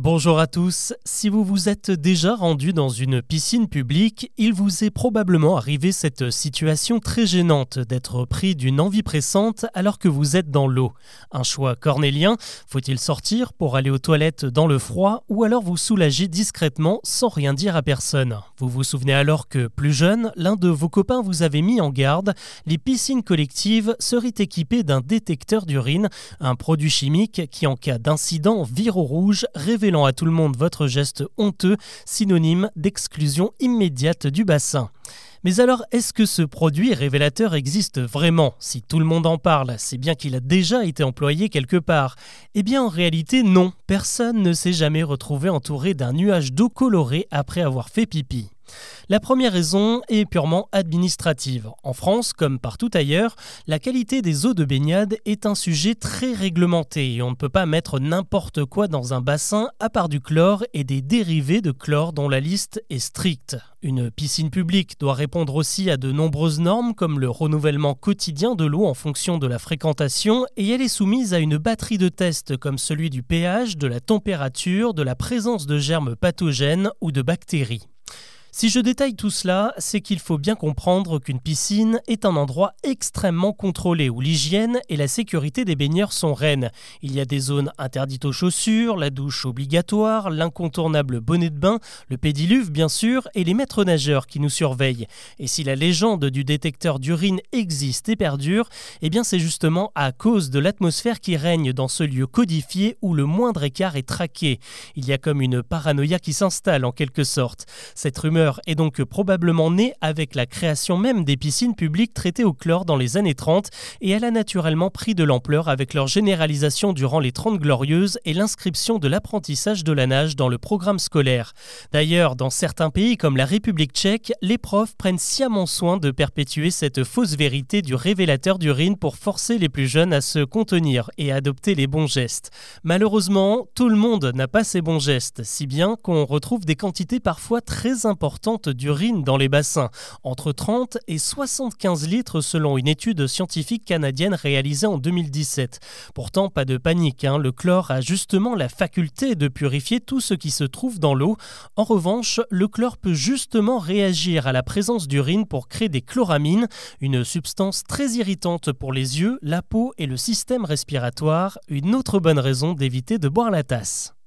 Bonjour à tous. Si vous vous êtes déjà rendu dans une piscine publique, il vous est probablement arrivé cette situation très gênante d'être pris d'une envie pressante alors que vous êtes dans l'eau. Un choix cornélien, faut-il sortir pour aller aux toilettes dans le froid ou alors vous soulager discrètement sans rien dire à personne? Vous vous souvenez alors que plus jeune, l'un de vos copains vous avait mis en garde, les piscines collectives seraient équipées d'un détecteur d'urine, un produit chimique qui en cas d'incident vire au rouge, révèle à tout le monde votre geste honteux, synonyme d'exclusion immédiate du bassin. Mais alors, est-ce que ce produit révélateur existe vraiment? Si tout le monde en parle, c'est bien qu'il a déjà été employé quelque part. Eh bien, en réalité, non. Personne ne s'est jamais retrouvé entouré d'un nuage d'eau colorée après avoir fait pipi. La première raison est purement administrative. En France, comme partout ailleurs, la qualité des eaux de baignade est un sujet très réglementé et on ne peut pas mettre n'importe quoi dans un bassin à part du chlore et des dérivés de chlore dont la liste est stricte. Une piscine publique doit répondre aussi à de nombreuses normes comme le renouvellement quotidien de l'eau en fonction de la fréquentation et elle est soumise à une batterie de tests comme celui du pH, de la température, de la présence de germes pathogènes ou de bactéries. Si je détaille tout cela, c'est qu'il faut bien comprendre qu'une piscine est un endroit extrêmement contrôlé où l'hygiène et la sécurité des baigneurs sont reines. Il y a des zones interdites aux chaussures, la douche obligatoire, l'incontournable bonnet de bain, le pédiluve bien sûr et les maîtres nageurs qui nous surveillent. Et si la légende du détecteur d'urine existe et perdure, eh bien c'est justement à cause de l'atmosphère qui règne dans ce lieu codifié où le moindre écart est traqué. Il y a comme une paranoïa qui s'installe en quelque sorte. Cette rumeur est donc probablement née avec la création même des piscines publiques traitées au chlore dans les années 30 et elle a naturellement pris de l'ampleur avec leur généralisation durant les 30 glorieuses et l'inscription de l'apprentissage de la nage dans le programme scolaire. D'ailleurs, dans certains pays comme la République tchèque, les profs prennent sciemment soin de perpétuer cette fausse vérité du révélateur d'urine pour forcer les plus jeunes à se contenir et adopter les bons gestes. Malheureusement, tout le monde n'a pas ces bons gestes, si bien qu'on retrouve des quantités parfois très importantes d'urine dans les bassins, entre 30 et 75 litres selon une étude scientifique canadienne réalisée en 2017. Pourtant, pas de panique, hein. le chlore a justement la faculté de purifier tout ce qui se trouve dans l'eau. En revanche, le chlore peut justement réagir à la présence d'urine pour créer des chloramines, une substance très irritante pour les yeux, la peau et le système respiratoire, une autre bonne raison d'éviter de boire la tasse.